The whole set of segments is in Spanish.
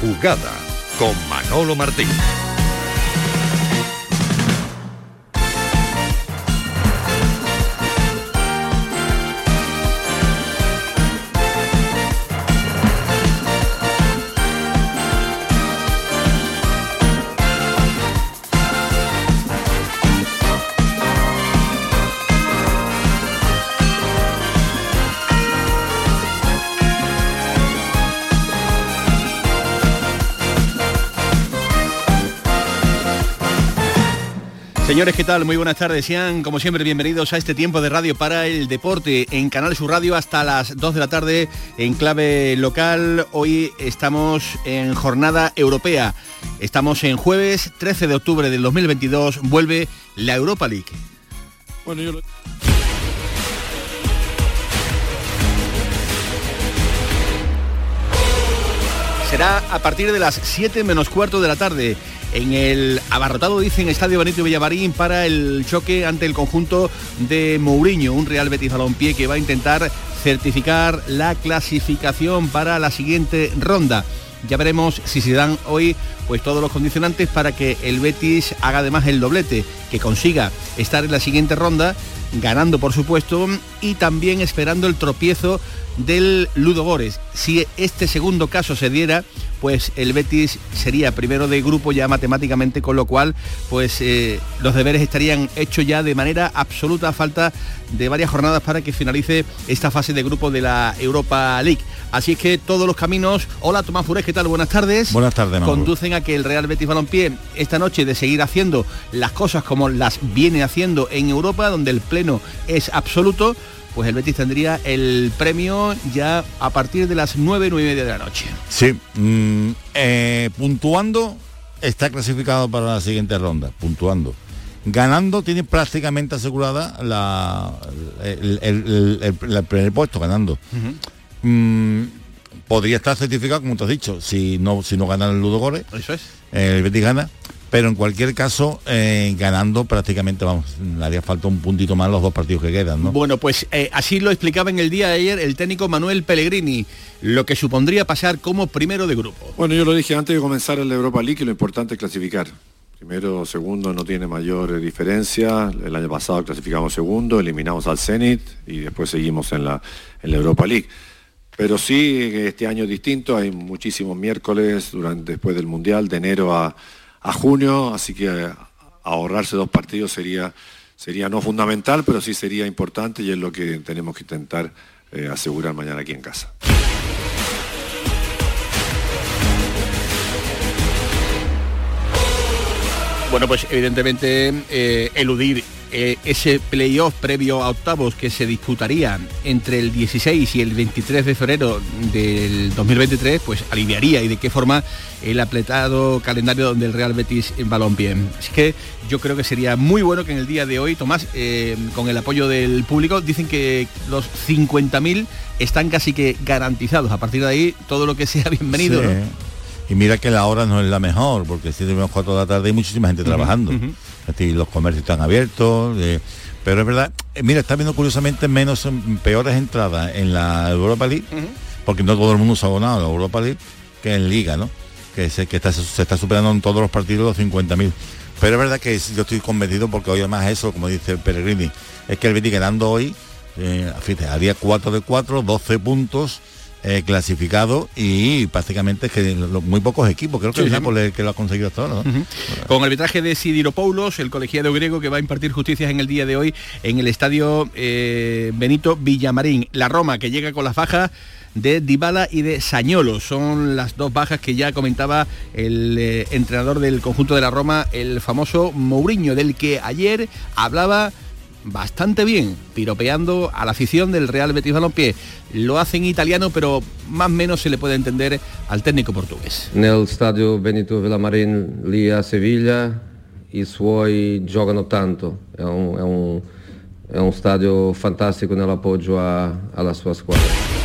jugada con Manolo Martín. Señores, ¿qué tal? Muy buenas tardes. Sean, como siempre, bienvenidos a este tiempo de radio para el deporte en Canal Sur Radio hasta las 2 de la tarde en clave local. Hoy estamos en jornada europea. Estamos en jueves 13 de octubre del 2022. Vuelve la Europa League. Bueno, yo Será a partir de las 7 menos cuarto de la tarde en el abarrotado, dicen, Estadio Benito Villamarín para el choque ante el conjunto de Mourinho, un Real Betis Balompié que va a intentar certificar la clasificación para la siguiente ronda. Ya veremos si se dan hoy pues todos los condicionantes para que el Betis haga además el doblete, que consiga estar en la siguiente ronda, ganando por supuesto, y también esperando el tropiezo del Ludo Gores. Si este segundo caso se diera, pues el Betis sería primero de grupo ya matemáticamente, con lo cual pues eh, los deberes estarían hechos ya de manera absoluta a falta de varias jornadas para que finalice esta fase de grupo de la Europa League. Así es que todos los caminos, hola Tomás Furés, ¿qué tal? Buenas tardes. Buenas tardes. Conducen a que el Real Betis Balompié esta noche de seguir haciendo las cosas como las viene haciendo en Europa, donde el pleno es absoluto, pues el Betis tendría el premio ya a partir de las 9, 9 y media de la noche. Sí, mm, eh, puntuando está clasificado para la siguiente ronda, puntuando. Ganando tiene prácticamente asegurada la, el, primer puesto, ganando. Mm, podría estar certificado, como te has dicho, si no, si no gana el Ludo Gore. Eso es. El Betis gana pero en cualquier caso, eh, ganando prácticamente, vamos, haría falta un puntito más los dos partidos que quedan, ¿no? Bueno, pues eh, así lo explicaba en el día de ayer el técnico Manuel Pellegrini, lo que supondría pasar como primero de grupo. Bueno, yo lo dije antes de comenzar el Europa League, lo importante es clasificar. Primero, segundo no tiene mayor diferencia. El año pasado clasificamos segundo, eliminamos al Zenit y después seguimos en la, en la Europa League. Pero sí, este año es distinto, hay muchísimos miércoles durante, después del Mundial, de enero a a junio, así que ahorrarse dos partidos sería, sería no fundamental, pero sí sería importante y es lo que tenemos que intentar eh, asegurar mañana aquí en casa. Bueno, pues evidentemente eh, eludir eh, ese playoff previo a octavos que se disputaría entre el 16 y el 23 de febrero del 2023, pues aliviaría y de qué forma el apretado calendario donde el Real Betis en balompié. Así que yo creo que sería muy bueno que en el día de hoy, Tomás, eh, con el apoyo del público, dicen que los 50.000 están casi que garantizados. A partir de ahí, todo lo que sea bienvenido. Y mira que la hora no es la mejor, porque si tenemos cuatro de la tarde hay muchísima gente trabajando. los comercios están abiertos. Eh, pero es verdad, eh, mira, está viendo curiosamente menos, mm, peores entradas en la Europa League, porque no todo el mundo se ha abonado a la Europa League, que en Liga, ¿no? Que, se, que está, se está superando en todos los partidos los 50.000. Pero es verdad que yo estoy convencido porque hoy además eso, como dice Peregrini, es que el Betis ganando hoy, eh, fíjate, haría 4 de 4, 12 puntos, eh, clasificado y prácticamente que muy pocos equipos, creo que el Nápoles que lo ha conseguido hasta ahora. Con el arbitraje de Sidiropoulos, el colegiado griego que va a impartir justicias en el día de hoy en el estadio eh, Benito Villamarín. La Roma que llega con las bajas de Dybala y de Sañolo. Son las dos bajas que ya comentaba el eh, entrenador del conjunto de la Roma, el famoso Mourinho, del que ayer hablaba bastante bien, piropeando a la afición del Real Betis Balompié. Lo hace en italiano, pero más o menos se le puede entender al técnico portugués. En el estadio Benito Villamarín lì a Sevilla i suoi giocano tanto, è un, è un, è un stadio fantastico nell'appoggio alla sua squadra.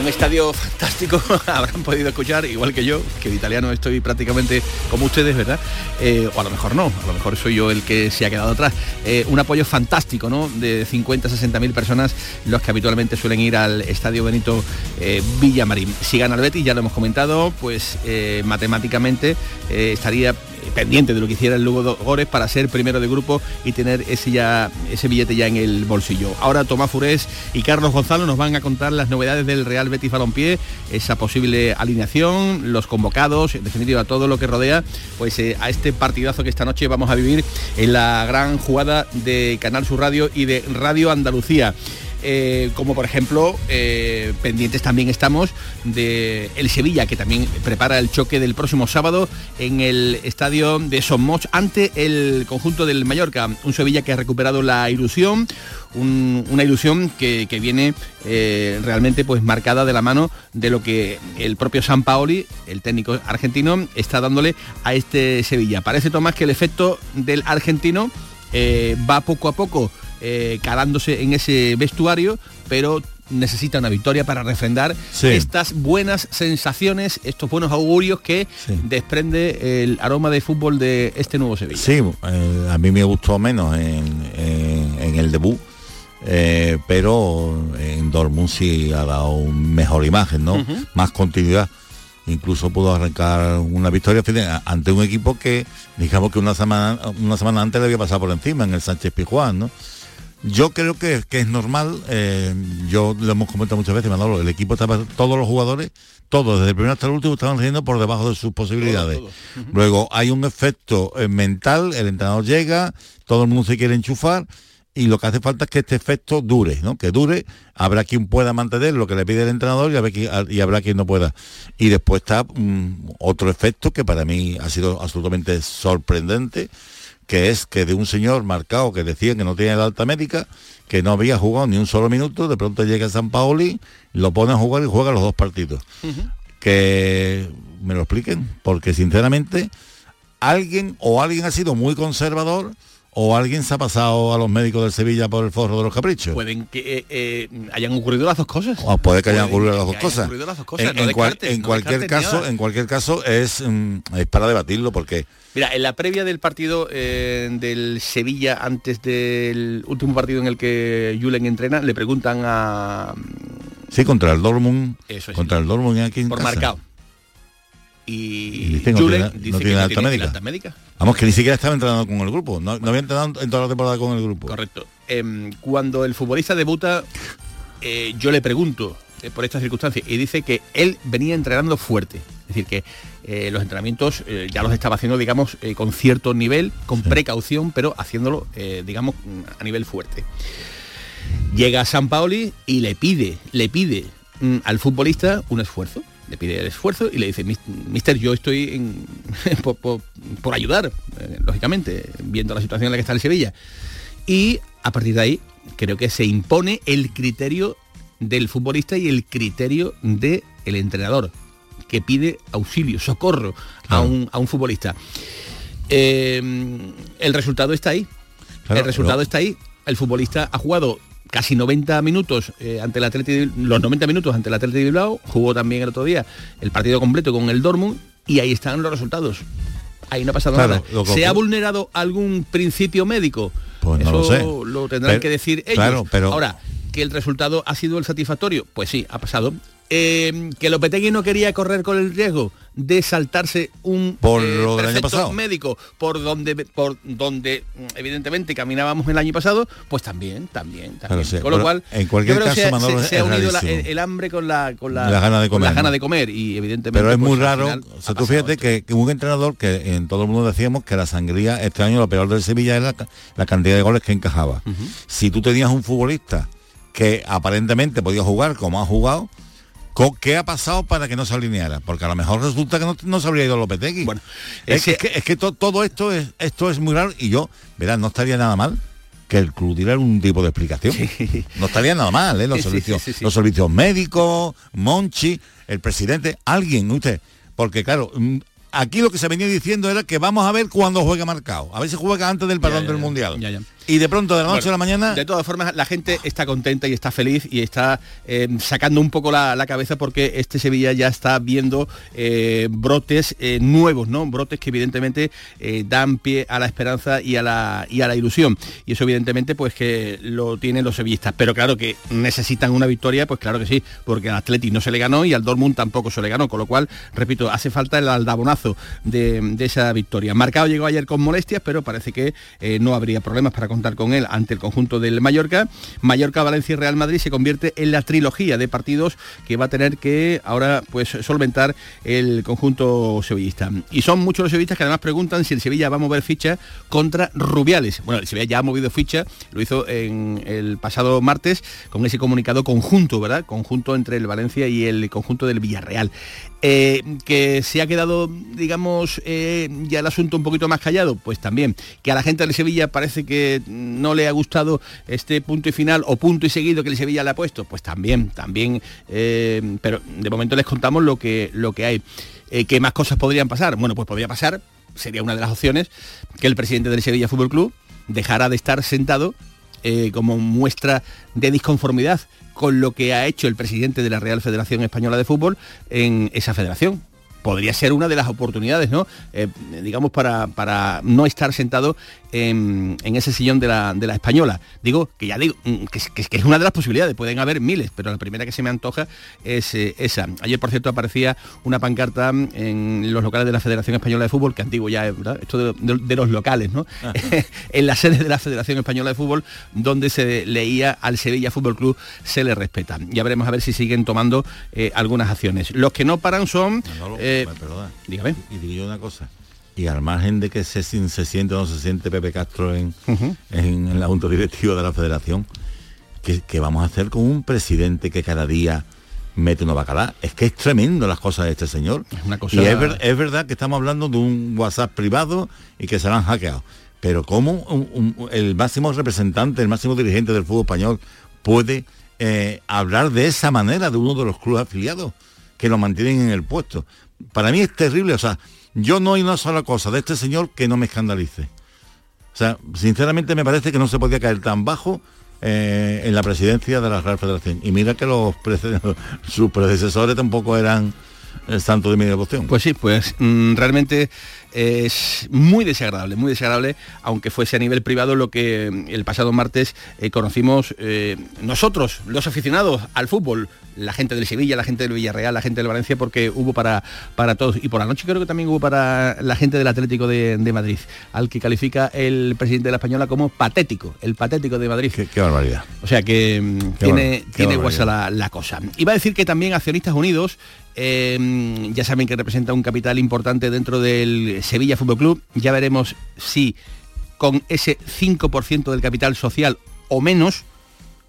Un estadio fantástico, habrán podido escuchar, igual que yo, que de italiano estoy prácticamente como ustedes, ¿verdad? Eh, o a lo mejor no, a lo mejor soy yo el que se ha quedado atrás. Eh, un apoyo fantástico, ¿no? De 50, 60 mil personas, los que habitualmente suelen ir al estadio Benito eh, Villamarín. Si gana el Betis, ya lo hemos comentado, pues matemáticamente estaría pendiente de lo que hiciera el Lugo Gores para ser primero de grupo y tener ese, ya, ese billete ya en el bolsillo. Ahora Tomás Furés y Carlos Gonzalo nos van a contar las novedades del Real Betis Balompié, esa posible alineación, los convocados, en definitiva todo lo que rodea pues eh, a este partidazo que esta noche vamos a vivir en la gran jugada de Canal Sur Radio y de Radio Andalucía. Eh, como por ejemplo eh, pendientes también estamos de el Sevilla, que también prepara el choque del próximo sábado en el estadio de Somos ante el conjunto del Mallorca. Un Sevilla que ha recuperado la ilusión, una ilusión que, viene eh, realmente pues marcada de la mano de lo que el propio San Paoli, el técnico argentino, está dándole a este Sevilla. Parece Tomás que el efecto del argentino va poco a poco eh, calándose en ese vestuario, pero necesita una victoria para refrendar estas buenas sensaciones, estos buenos augurios que desprende el aroma de fútbol de este nuevo Sevilla. Sí, eh, a mí me gustó menos en, el debut. Eh, pero en Dortmund sí ha dado mejor imagen, ¿no? Más continuidad. Incluso pudo arrancar una victoria ante un equipo que, digamos que una semana, una semana antes le había pasado por encima en el Sánchez Pijuán, ¿no? Yo creo que, es normal, eh, yo lo hemos comentado muchas veces, Manolo, el equipo estaba, todos los jugadores, todos, desde el primero hasta el último, estaban haciendo por debajo de sus posibilidades. Luego hay un efecto eh, mental, el entrenador llega, todo el mundo se quiere enchufar, y lo que hace falta es que este efecto dure, ¿no? Que dure, habrá quien pueda mantener lo que le pide el entrenador y habrá, quien no pueda. Y después está mm, otro efecto que para mí ha sido absolutamente sorprendente, que es que de un señor marcado que decía que no tenía la alta médica, que no había jugado ni un solo minuto, de pronto llega a San Paoli, lo pone a jugar y juega los dos partidos. Que me lo expliquen, porque sinceramente alguien o alguien ha sido muy conservador o alguien se ha pasado a los médicos del Sevilla por el forro de los caprichos. Pueden que eh, eh, hayan ocurrido las dos cosas. O puede que hayan ocurrido las dos cosas. En, cualquier caso, en cualquier caso es, mm, es para debatirlo porque Mira, en la previa del partido eh, del Sevilla, antes del último partido en el que Julen entrena, le preguntan a... Sí, contra el Dortmund. contra el Dortmund aquí Por marcado. Y, Julen dice que no tiene alta médica. Vamos, que ni siquiera estaba entrenando con el grupo. No, había entrenado en toda la temporada con el grupo. Correcto. Em, cuando el futbolista debuta, eh, yo le pregunto eh, por estas circunstancias y dice que él venía entrenando fuerte. Es decir, que eh, los entrenamientos ya los estaba haciendo, digamos, con cierto nivel, con precaución, pero haciéndolo, digamos, a nivel fuerte. Llega a San Paoli y le pide, le pide mm, al futbolista un esfuerzo. Le pide el esfuerzo y le dice, mister, yo estoy en, por, ayudar, lógicamente, viendo la situación en la que está el Sevilla. Y a partir de ahí, creo que se impone el criterio del futbolista y el criterio del entrenador que pide auxilio, socorro a, un, futbolista. Eh, el resultado está ahí. el resultado está ahí. El futbolista ha jugado casi 90 minutos eh, ante el Atlético, los 90 minutos ante el Atlético de Bilbao, jugó también el otro día el partido completo con el Dortmund y ahí están los resultados. Ahí no ha pasado nada. ¿Se ha vulnerado algún principio médico? Pues no Eso lo, tendrán que decir ellos. pero... Ahora, que el resultado ha sido el satisfactorio, pues sí, ha pasado. Eh, que Lopetegui no quería correr con el riesgo de saltarse un por eh, médico por donde por donde mm, evidentemente caminábamos el año pasado pues también también, también. con lo cual en cualquier caso se, ha unido el, hambre con la con la, gana de comer, la gana de comer y evidentemente pero es muy pues, raro o sea, tú fíjate que, un entrenador que en todo el mundo decíamos que la sangría este año lo peor del Sevilla es la, cantidad de goles que encajaba. Si tú tenías un futbolista que aparentemente podía jugar como ha jugado ¿Qué ha pasado para que no se alineara? Porque a lo mejor resulta que no, se habría ido Lopetegui. Bueno, es, que, es que, todo esto es, esto es muy raro y yo, verás, no estaría nada mal que el club diera un tipo de explicación. No estaría nada mal, ¿eh? Los, servicios, los servicios médicos, Monchi, el presidente, alguien, usted. Porque claro, mm, aquí lo que se venía diciendo era que vamos a ver cuándo juega marcado. A ver si juega antes del perdón del Mundial. Y de pronto de la noche a la mañana... De todas formas, la gente está contenta y está feliz y está eh, sacando un poco la, cabeza porque este Sevilla ya está viendo eh, brotes eh, nuevos, ¿no? Brotes que evidentemente dan pie a la esperanza y a la, y a la ilusión. Y eso evidentemente pues que lo tienen los sevillistas. Pero claro que necesitan una victoria, pues claro que sí, porque al Atleti no se le ganó y al Dortmund tampoco se le ganó. Con lo cual, repito, hace falta el aldabonazo de, de esa victoria. Marcado llegó ayer con molestias, pero parece que no habría problemas para contar con él ante el conjunto del Mallorca. Mallorca, Valencia y Real Madrid se convierte en la trilogía de partidos que va a tener que ahora pues solventar el conjunto sevillista. Y son muchos los sevillistas que además preguntan si el Sevilla va a mover ficha contra Rubiales. Bueno, el Sevilla ya ha movido ficha, lo hizo en el pasado martes con ese comunicado conjunto, ¿verdad? Conjunto entre el Valencia y el conjunto del Villarreal. Eh, que se ha quedado, digamos, eh, ya el asunto un poquito más callado, pues también. Que a la gente de Sevilla parece que no le ha gustado este punto y final o punto y seguido que el Sevilla le ha puesto, pues también, también. Eh, pero de momento les contamos lo que, lo que hay. ¿Qué más cosas podrían pasar? Bueno, pues podría pasar, sería una de las opciones, que el presidente del Sevilla Fútbol Club dejara de estar sentado como muestra de disconformidad con lo que ha hecho el presidente de la Real Federación Española de Fútbol en esa federación podría ser una de las oportunidades, ¿no? Eh, digamos, para, para no estar sentado en, ese sillón de la, española. Digo, que ya digo, mm, que, es una de las posibilidades, pueden haber miles, pero la primera que se me antoja es eh, esa. Ayer, por cierto, aparecía una pancarta en los locales de la Federación Española de Fútbol, que antiguo ya es, Esto de, los locales, ¿no? Ah. en la sede de la Federación Española de Fútbol, donde se leía al Sevilla Fútbol Club se le respeta. Ya veremos a ver si siguen tomando eh, algunas acciones. Los que no paran son... Eh, dígame. Y digo una cosa y al margen de que se, se siente o no se siente Pepe Castro en, en, el Junta Directiva de la Federación, que, vamos a hacer con un presidente que cada día mete una bacalá. Es que es tremendo las cosas de este señor. Es una cosa... Y es, verdad que estamos hablando de un WhatsApp privado y que se lo han hackeado. Pero ¿cómo el máximo representante, el máximo dirigente del fútbol español puede eh, hablar de esa manera de uno de los clubes afiliados que lo mantienen en el puesto? Para mí es terrible, o sea, yo no hay una sola cosa de este señor que no me escandalice. O sea, sinceramente me parece que no se podía caer tan bajo eh, en la presidencia de la Real Federación. Y mira que los sus predecesores tampoco eran el santo de mi devoción. Pues sí, pues mm, realmente es muy desagradable, muy desagradable, aunque fuese a nivel privado lo que mm, el pasado martes eh, conocimos eh, nosotros, los aficionados al fútbol, la gente del Sevilla, la gente del Villarreal, la gente del Valencia, porque hubo para, para todos. Y por la noche creo que también hubo para la gente del Atlético de, Madrid, al que califica el presidente de la Española como patético, el patético de Madrid. Qué, barbaridad. O sea que mm, tiene, tiene la, la cosa. Iba a decir que también Accionistas Unidos Em, ya saben que representa un capital importante dentro del Sevilla Fútbol Club. Ya veremos si con ese 5% del capital social o menos,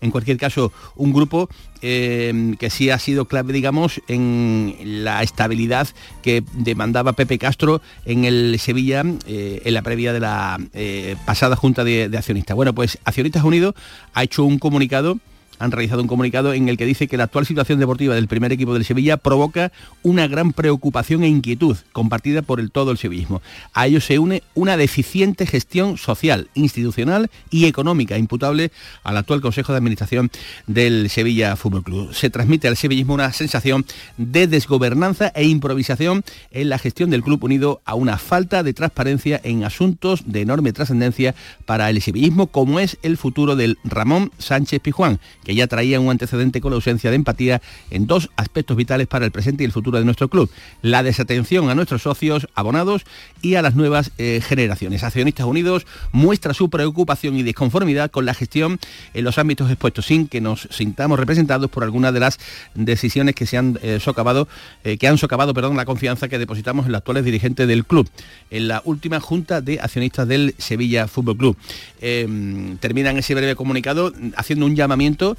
en cualquier caso, un grupo em, que sí ha sido clave, digamos, en la estabilidad que demandaba Pepe Castro en el Sevilla eh, en la previa de la eh, pasada Junta de, de Accionistas. Bueno, pues Accionistas Unidos ha hecho un comunicado han realizado un comunicado en el que dice que la actual situación deportiva del primer equipo del Sevilla provoca una gran preocupación e inquietud compartida por el todo el sevillismo. A ello se une una deficiente gestión social, institucional y económica imputable al actual Consejo de Administración del Sevilla Fútbol Club. Se transmite al sevillismo una sensación de desgobernanza e improvisación en la gestión del club unido a una falta de transparencia en asuntos de enorme trascendencia para el sevillismo como es el futuro del Ramón Sánchez Pijuán, que ya traía un antecedente con la ausencia de empatía en dos aspectos vitales para el presente y el futuro de nuestro club. La desatención a nuestros socios, abonados y a las nuevas eh, generaciones. Accionistas Unidos muestra su preocupación y disconformidad con la gestión en los ámbitos expuestos sin que nos sintamos representados por algunas de las decisiones que se han eh, socavado, eh, que han socavado perdón, la confianza que depositamos en los actuales dirigentes del club, en la última junta de accionistas del Sevilla Fútbol Club. terminan ese breve comunicado haciendo un llamamiento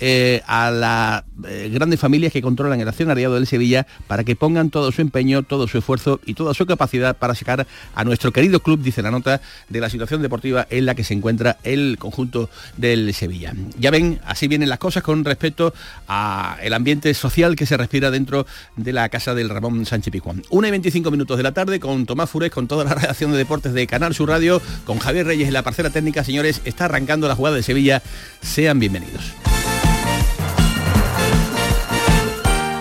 eh, a las eh, grandes familias que controlan el accionariado del Sevilla para que pongan todo su empeño, todo su esfuerzo y toda su capacidad para sacar a nuestro querido club, dice la nota, de la situación deportiva en la que se encuentra el conjunto del Sevilla. Ya ven, así vienen las cosas con respecto al ambiente social que se respira dentro de la casa del Ramón Sánchez Pijuán. Una y 25 minutos de la tarde con Tomás Furés, con toda la redacción de deportes de Canal Sur Radio, con Javier Reyes en la parcela técnica. Señores, está arrancando la jugada de Sevilla. Sean bienvenidos.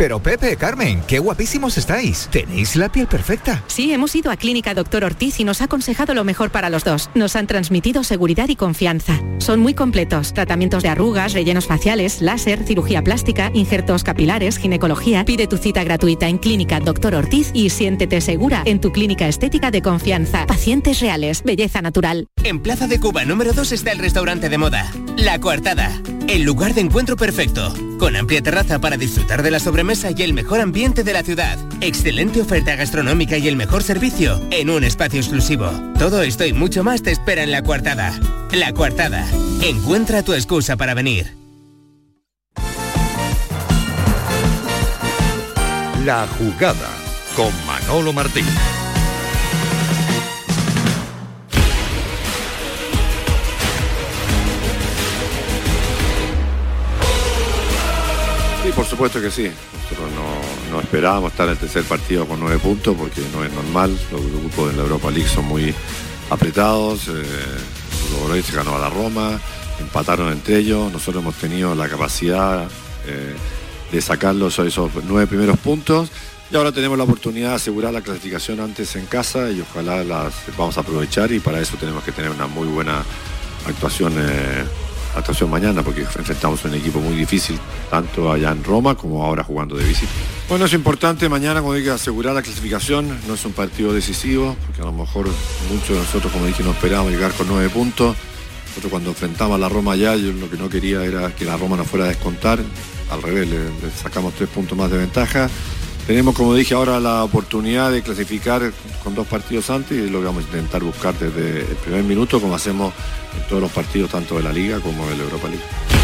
Pero Pepe, Carmen, qué guapísimos estáis. Tenéis la piel perfecta. Sí, hemos ido a Clínica Doctor Ortiz y nos ha aconsejado lo mejor para los dos. Nos han transmitido seguridad y confianza. Son muy completos. Tratamientos de arrugas, rellenos faciales, láser, cirugía plástica, injertos capilares, ginecología. Pide tu cita gratuita en Clínica Doctor Ortiz y siéntete segura en tu clínica estética de confianza. Pacientes reales, belleza natural. En Plaza de Cuba número 2 está el restaurante de moda, La Coartada. El lugar de encuentro perfecto, con amplia terraza para disfrutar de la sobremesa y el mejor ambiente de la ciudad. Excelente oferta gastronómica y el mejor servicio en un espacio exclusivo. Todo esto y mucho más te espera en La Coartada. La Coartada. Encuentra tu excusa para venir. La jugada con Manolo Martín. Por supuesto que sí. Nosotros no, esperábamos estar en el tercer partido con nueve puntos porque no es normal. Los grupos de la Europa League son muy apretados. Eh, se ganó a la Roma, empataron entre ellos. Nosotros hemos tenido la capacidad eh, de sacarlos a esos nueve primeros puntos. Y ahora tenemos la oportunidad de asegurar la clasificación antes en casa y ojalá las vamos a aprovechar y para eso tenemos que tener una muy buena actuación eh, actuación mañana porque enfrentamos un equipo muy difícil, tanto allá en Roma como ahora jugando de visita. Bueno, es importante mañana, como dije, asegurar la clasificación. No es un partido decisivo, porque a lo mejor muchos de nosotros, como dije, no esperábamos llegar con nueve puntos. Nosotros cuando enfrentamos a la Roma allá, yo lo que no quería era que la Roma no fuera a descontar. Al revés, le sacamos tres puntos más de ventaja. Tenemos, como dije, ahora la oportunidad de clasificar con dos partidos antes y lo vamos a intentar buscar desde el primer minuto, como hacemos en todos los partidos, tanto de la Liga como de la Europa League.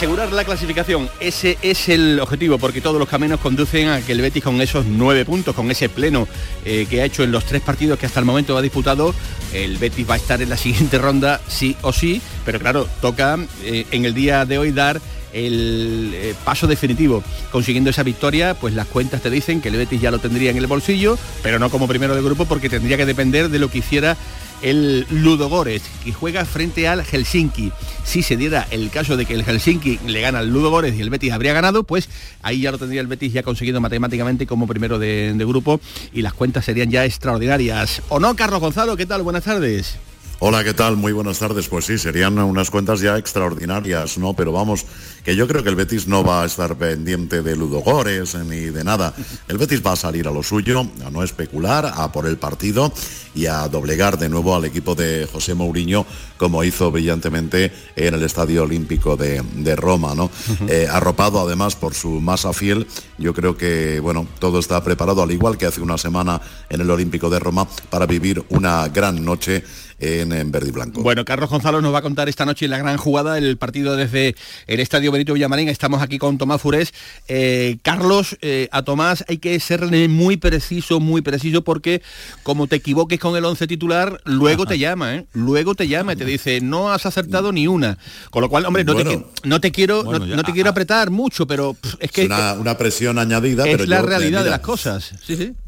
Asegurar la clasificación, ese es el objetivo, porque todos los caminos conducen a que el Betis con esos nueve puntos, con ese pleno eh, que ha hecho en los tres partidos que hasta el momento ha disputado, el Betis va a estar en la siguiente ronda sí o sí, pero claro, toca eh, en el día de hoy dar el eh, paso definitivo. Consiguiendo esa victoria, pues las cuentas te dicen que el Betis ya lo tendría en el bolsillo, pero no como primero de grupo porque tendría que depender de lo que hiciera el Ludogorets, que juega frente al Helsinki. Si se diera el caso de que el Helsinki le gana al Ludogorets y el Betis habría ganado, pues ahí ya lo tendría el Betis ya conseguido matemáticamente como primero de, de grupo y las cuentas serían ya extraordinarias. ¿O no, Carlos Gonzalo? ¿Qué tal? Buenas tardes. Hola, ¿qué tal? Muy buenas tardes. Pues sí, serían unas cuentas ya extraordinarias, ¿no? Pero vamos, que yo creo que el Betis no va a estar pendiente de ludogores ni de nada. El Betis va a salir a lo suyo, a no especular, a por el partido y a doblegar de nuevo al equipo de José Mourinho, como hizo brillantemente en el Estadio Olímpico de, de Roma, ¿no? Eh, arropado además por su masa fiel, yo creo que, bueno, todo está preparado, al igual que hace una semana en el Olímpico de Roma, para vivir una gran noche en, en verde y blanco. Bueno, Carlos Gonzalo nos va a contar esta noche la gran jugada, el partido desde el Estadio Benito Villamarín. Estamos aquí con Tomás Furés. Eh, Carlos, eh, a Tomás hay que ser muy preciso, muy preciso, porque como te equivoques con el 11 titular, luego te llama, ¿eh? Luego te llama y te dice, no has acertado ni una. Con lo cual, hombre, no, te, no te quiero, no, te quiero apretar mucho, pero es que... Una, una presión añadida, es pero la realidad de las cosas.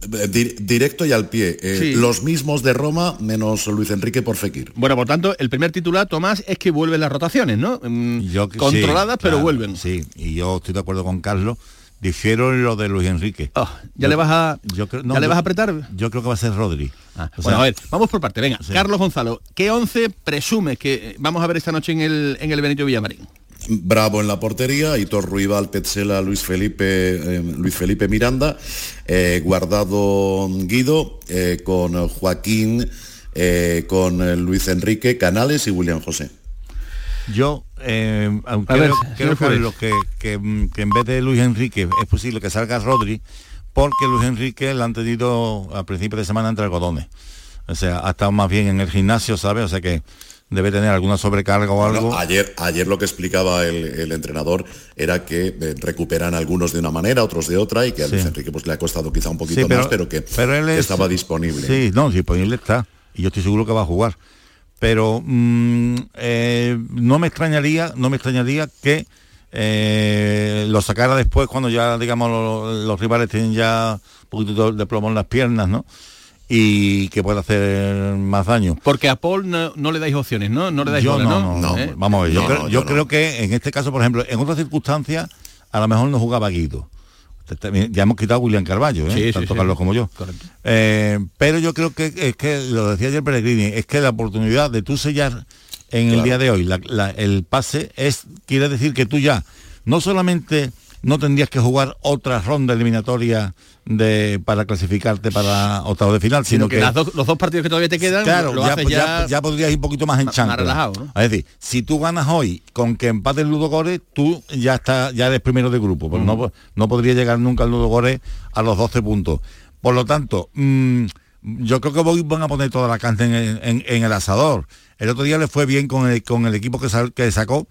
directo y al pie. Los mismos de Roma, menos Luis Enrique por Fekir. Bueno, por tanto, el primer titular, Tomás, es que vuelven las rotaciones, ¿no? Mm, controladas, pero vuelven. Sí, y yo estoy de acuerdo con Carlos. Difiero en lo de Luis Enrique. Ah, ¿Ya le vas a ¿ya le vas a apretar? Yo creo que va a ser Rodri. Ah, bueno, a ver, vamos por parte. Venga, Carlos Gonzalo, ¿qué 11 presumes que vamos a ver esta noche en el, en el Benito Villamarín? Bravo en la portería, Hitor Ruibal, Petzela, Luis Felipe, eh, Luis Felipe Miranda, eh, Guardado Guido, eh, con Joaquín, con Luis Enrique, Canales y William José. Yo creo, que, que, en vez de Luis Enrique es posible que salga Rodri, porque Luis Enrique le han tenido a principios de semana entre algodones. O sea, ha estado más bien en el gimnasio, ¿sabes? O sea que debe tener alguna sobrecarga o algo. ayer, ayer lo que explicaba el, entrenador era que eh, recuperan algunos de una manera, otros de otra, y que a Luis Enrique pues, le ha costado quizá un poquito más, pero que estaba disponible. Sí, no, disponible está. Y yo estoy seguro que va a jugar. Pero mm, eh, no me extrañaría, no me extrañaría que eh, lo sacara después cuando ya, digamos, los, rivales tienen ya un poquito de plomo en las piernas, ¿no? y que puede hacer más daño. Porque a Paul no, le dais opciones, ¿no? No le dais yo no, no, ¿Eh? Vamos a ver, yo, creo, que en este caso, por ejemplo, en otras circunstancias, a lo mejor no jugaba Guido. Ya hemos quitado a William Carballo, ¿eh? tanto Carlos como yo. Eh, pero yo creo que es que, lo decía ayer Peregrini, es que la oportunidad de tú sellar en el día de hoy el pase es quiere decir que tú ya no solamente no tendrías que jugar otra ronda eliminatoria de, para clasificarte para octavo de final, sino, que, los dos partidos que todavía te quedan, claro, ya, ya, podrías ir un poquito más en chancla. Es decir, si tú ganas hoy con que empate el Ludo Gore, tú ya está, ya eres primero de grupo, pues no, no podría llegar nunca el Ludo Gore a los 12 puntos. Por lo tanto, mm, yo creo que van a poner toda la carne en, el asador. El otro día le fue bien con el, con el equipo que, que sacó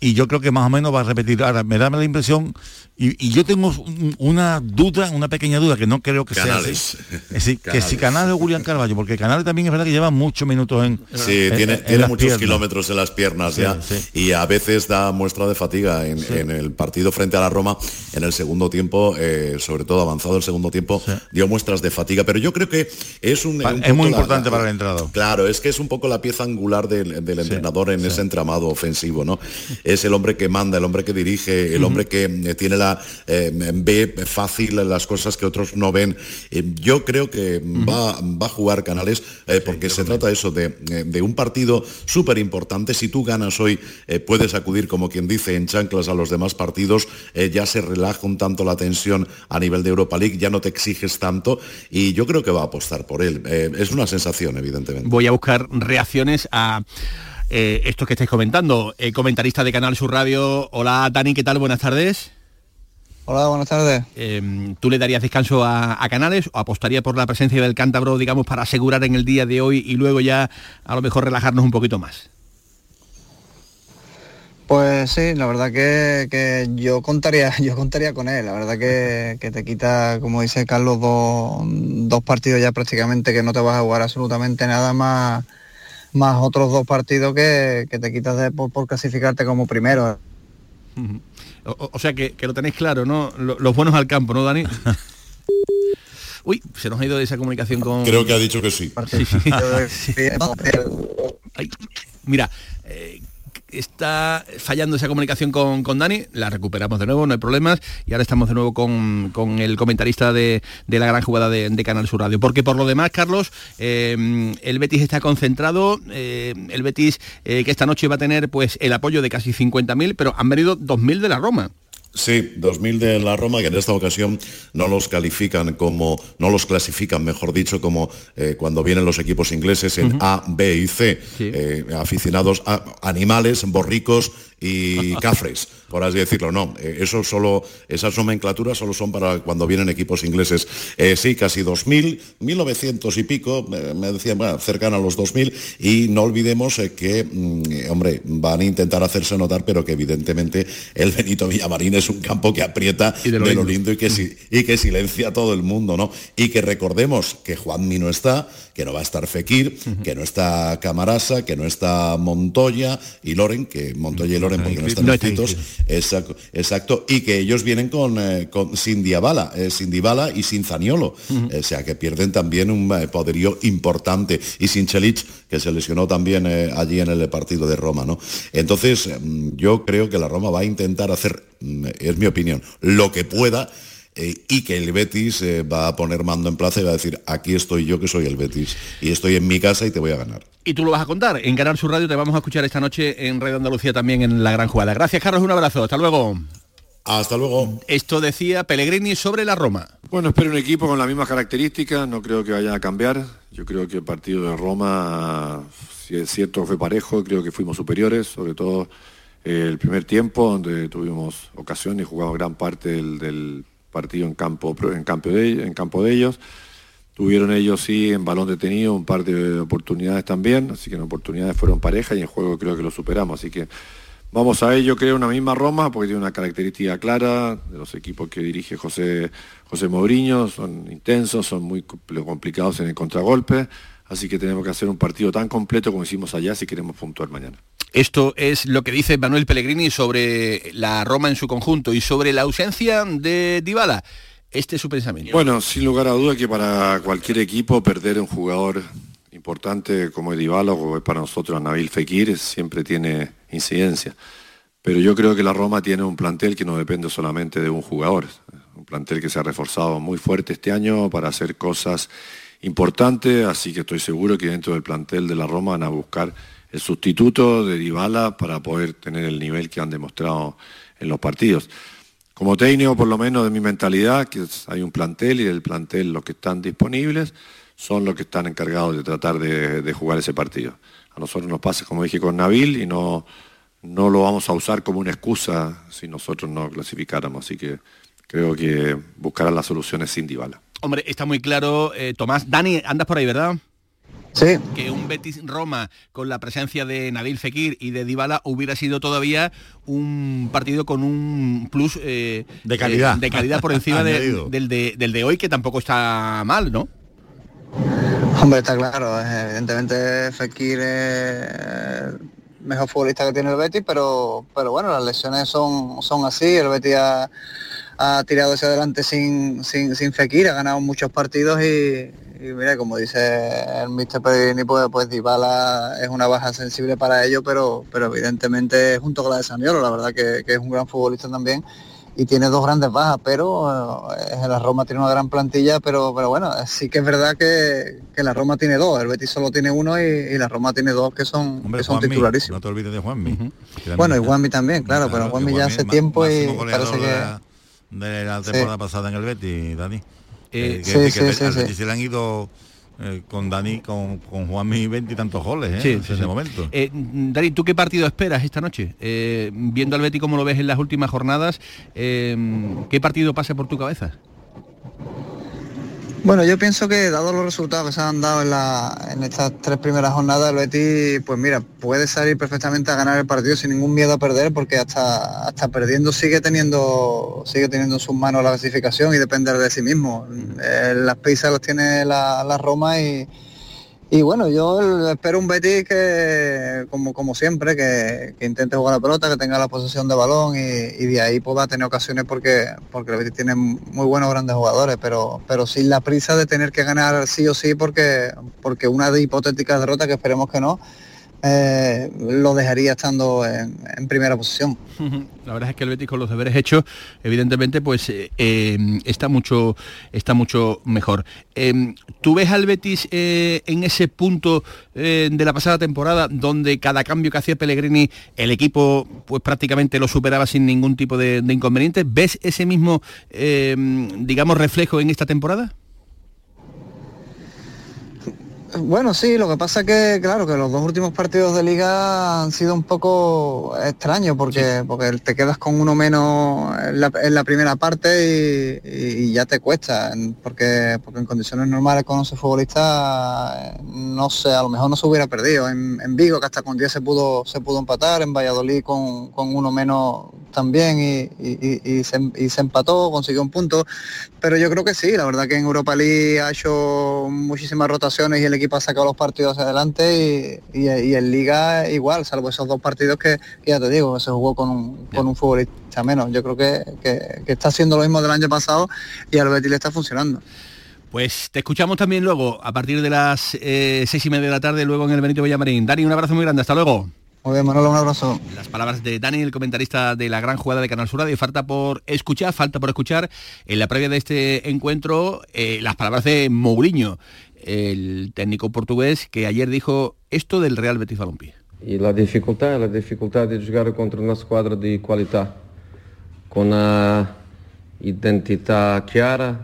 y yo creo que más o menos va a repetir. Ahora, me da la impresión, y, yo tengo una duda, una pequeña duda, que no creo que sea así. que si Canales. o Julián Carballo, porque Canales también es verdad que lleva muchos minutos en Sí, tiene, muchos kilómetros en las piernas ya, y a veces da muestra de fatiga en, el partido frente a la Roma, en el segundo tiempo, eh, sobre todo avanzado el segundo tiempo, dio muestras de fatiga, pero yo creo que es un... es muy importante para el entrado. Claro, es que es un poco la pieza angular del, entrenador en ese entramado ofensivo, ¿no? es el hombre que manda, el hombre que dirige, el hombre que eh, tiene la eh, ve fácil las cosas que otros no ven. Eh, yo creo que va, va, a jugar Canales porque se trata eso de, de un partido súper importante. Si tú ganas hoy, puedes acudir, como quien dice, en chanclas a los demás partidos. ya se relaja un tanto la tensión a nivel de Europa League, ya no te exiges tanto y yo creo que va a apostar por él. es una sensación, evidentemente. Voy a buscar reacciones a eh, esto que estáis comentando. Eh, comentarista de Canal Sur Radio. Hola Dani, ¿qué tal? Buenas tardes. Hola, buenas tardes. Em, ¿Tú le darías descanso a, Canales o apostaría por la presencia del cántabro, digamos, para asegurar en el día de hoy y luego ya a lo mejor relajarnos un poquito más? Pues sí, la verdad que, yo contaría, yo contaría con él. La verdad que, te quita, como dice Carlos, dos, dos partidos ya prácticamente que no te vas a jugar absolutamente nada más más otros dos partidos que, te quitas de, por, clasificarte como primero. O, sea que, lo tenéis claro, ¿no? Los buenos al campo, ¿no, Dani? Uy, se nos ha ido esa comunicación con... Creo que ha dicho que sí. mira, eh, está fallando esa comunicación con, con, Dani, la recuperamos de nuevo, no hay problemas, y ahora estamos de nuevo con, el comentarista de, la gran jugada de, Canal Sur Radio. Porque por lo demás, Carlos, eh, el Betis está concentrado, eh, el Betis eh, que esta noche va a tener pues el apoyo de casi 50.000, pero han venido 2.000 de la Roma. Sí, 2000 de la Roma, que en esta ocasión no los califican como, no los clasifican, mejor dicho, como eh, cuando vienen los equipos ingleses en A, B y C, eh, aficionados a animales, borricos y cafres, por así decirlo. No, eh, eso solo, esas nomenclaturas solo son para cuando vienen equipos ingleses. sí, casi 2.000, 1.900 y pico, me decían, bueno, cercano a los 2.000, y no olvidemos que, mm, hombre, van a intentar hacerse notar, pero que evidentemente el Benito Villamarín es un campo que aprieta de lo, lindo, y, que, y que silencia a todo el mundo, ¿no? Y que recordemos que Juanmi no está, que no va a estar Fekir, que no está Camarasa, que no está Montoya y Loren, que Montoya y Loren porque no están inscritos, exacto, exacto, y que ellos vienen con, eh, con sin Diabala, eh, sin Dybala y sin Zaniolo, o sea que pierden también un eh, poderío importante, y sin Chelich, que se lesionó también allí en el partido de Roma, ¿no? Entonces, mm, yo creo que la Roma va a intentar hacer mm, es mi opinión, lo que pueda eh, y que el Betis eh, va a poner mando en plaza y va a decir, aquí estoy yo que soy el Betis y estoy en mi casa y te voy a ganar. Y tú lo vas a contar, en Ganar su Radio te vamos a escuchar esta noche en Radio Andalucía también en La Gran Jugada. Gracias Carlos, un abrazo, hasta luego. Hasta luego. Esto decía Pellegrini sobre la Roma. Bueno, espero un equipo con las mismas características, no creo que vaya a cambiar. Yo creo que el partido de Roma, si es cierto, fue parejo, creo que fuimos superiores, sobre todo el primer tiempo, donde tuvimos ocasión y jugamos gran parte del, partido en campo, en, campo de, en campo de ellos. Tuvieron ellos sí en balón detenido un par de oportunidades también, así que en oportunidades fueron pareja y en juego creo que lo superamos. Así que vamos a yo creo una misma Roma porque tiene una característica clara de los equipos que dirige José, José Mourinho, son intensos, son muy complicados en el contragolpe, así que tenemos que hacer un partido tan completo como hicimos allá si queremos puntuar mañana. Esto es lo que dice Manuel Pellegrini sobre la Roma en su conjunto y sobre la ausencia de Dybala. Este es su pensamiento. Bueno, sin lugar a duda que para cualquier equipo perder un jugador importante como es Dybala o es para nosotros Nabil Fekir siempre tiene incidencia. Pero yo creo que la Roma tiene un plantel que no depende solamente de un jugador. Un plantel que se ha reforzado muy fuerte este año para hacer cosas importantes, así que estoy seguro que dentro del plantel de la Roma van a buscar el sustituto de Dybala para poder tener el nivel que han demostrado en los partidos. Como técnico, por lo menos de mi mentalidad, que hay un plantel y del plantel los que están disponibles son los que están encargados de tratar de, jugar ese partido. A nosotros nos pasa, como dije, con Nabil y no, no lo vamos a usar como una excusa si nosotros no clasificáramos. Así que creo que buscarán las soluciones sin Dybala. Hombre, está muy claro, eh, Tomás. Dani, andas por ahí, ¿verdad? Que un Betis Roma con la presencia de Nabil Fekir y de Dybala hubiera sido todavía un partido con un plus eh, de calidad. de calidad por encima del, de, hoy que tampoco está mal, ¿no? Hombre, está claro, evidentemente Fekir es mejor futbolista que tiene el Betis, pero, pero bueno, las lesiones son, son así, el Betis ha, tirado hacia adelante sin, sin, sin Fekir, ha ganado muchos partidos y, y mira, como dice el Mr. Pellegrini, pues, pues Dybala es una baja sensible para ello, pero, pero evidentemente junto con la de Saniolo, la verdad que, es un gran futbolista también y tiene dos grandes bajas, pero eh, la Roma tiene una gran plantilla, pero, pero bueno, sí que es verdad que, la Roma tiene dos, el Betis solo tiene uno y, la Roma tiene dos que son, que son titularísimos. No te olvides de Juanmi. Bueno, y Juanmi también, claro, pero Juanmi ya hace tiempo y parece que... De la temporada pasada en el Betis, Dani. Eh, sí, sí, sí, se le han ido eh, con Dani, con, con Juanmi tantos goles ¿eh? en ese momento. Eh, Dani, ¿tú qué partido esperas esta noche? viendo al Betis como lo ves en las últimas jornadas, ¿qué partido pasa por tu cabeza? Bueno, yo pienso que dado los resultados que se han dado en, estas tres primeras jornadas, el Betis, pues mira, puede salir perfectamente a ganar el partido sin ningún miedo a perder, porque hasta, hasta perdiendo sigue teniendo, sigue teniendo en sus manos la clasificación y depender de sí mismo. Eh, las pisas las tiene la Roma y, y bueno, yo espero un Betis que, como, como siempre, que, intente jugar la pelota, que tenga la posesión de balón y, de ahí pueda tener ocasiones porque, porque el Betis tiene muy buenos grandes jugadores, pero, pero sin la prisa de tener que ganar sí o sí porque, porque una de hipotéticas derrotas, que esperemos que no, eh, lo dejaría estando en, primera posición. La verdad es que el Betis con los deberes hechos, evidentemente, pues eh, eh, está mucho está mucho mejor. ¿Tú ves al Betis en ese punto de la pasada temporada donde cada cambio que hacía Pellegrini el equipo pues prácticamente lo superaba sin ningún tipo de, de inconveniente? ¿Ves ese mismo, digamos, reflejo en esta temporada? Bueno, sí, lo que pasa es que, claro, que los dos últimos partidos de liga han sido un poco extraños porque, porque te quedas con uno menos en la, primera parte y, ya te cuesta, porque, porque en condiciones normales con ese futbolista, no sé, a lo mejor no se hubiera perdido. En, Vigo, que hasta con 10 se pudo, se pudo empatar, en Valladolid con, uno menos también y, se, y se empató, consiguió un punto. Pero yo creo que sí, la verdad que en Europa League ha hecho muchísimas rotaciones y el equipo ha sacado los partidos adelante y, en Liga igual, salvo esos dos partidos que, ya te digo, se jugó con un, con un futbolista menos. Yo creo que, está haciendo lo mismo del año pasado y al Betis le está funcionando. Pues te escuchamos también luego, a partir de las eh, seis y media de la tarde, luego en el Benito Villamarín. Dani, un abrazo muy grande, hasta luego. Muy bien, Manolo, un abrazo. Las palabras de Dani, el comentarista de la gran jugada de Canal Sur y falta por escuchar, falta por escuchar en la previa de este encuentro eh, las palabras de Mourinho el técnico portugués que ayer dijo esto del Real Betis Balompié. E a dificuldade, a dificuldade de jogar contra uma esquadra de qualidade, com a identidade clara,